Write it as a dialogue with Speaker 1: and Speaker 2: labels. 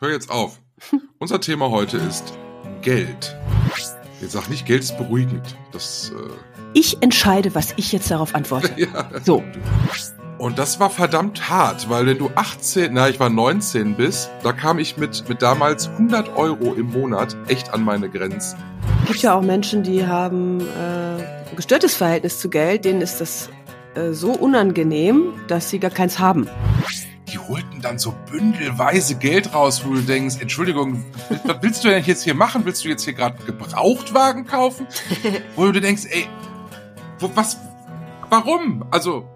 Speaker 1: hör jetzt auf. Unser Thema heute ist Geld. Jetzt sag nicht, Geld ist beruhigend. Das, äh
Speaker 2: ich entscheide, was ich jetzt darauf antworte. ja. So.
Speaker 1: Und das war verdammt hart, weil wenn du 18, na, ich war 19 bist, da kam ich mit, mit damals 100 Euro im Monat echt an meine Grenzen.
Speaker 2: Es gibt ja auch Menschen, die haben äh, ein gestörtes Verhältnis zu Geld, denen ist das äh, so unangenehm, dass sie gar keins haben
Speaker 1: die holten dann so bündelweise Geld raus, wo du denkst, Entschuldigung, was willst du denn jetzt hier machen? Willst du jetzt hier gerade Gebrauchtwagen kaufen? wo du denkst, ey, wo, was, warum? Also,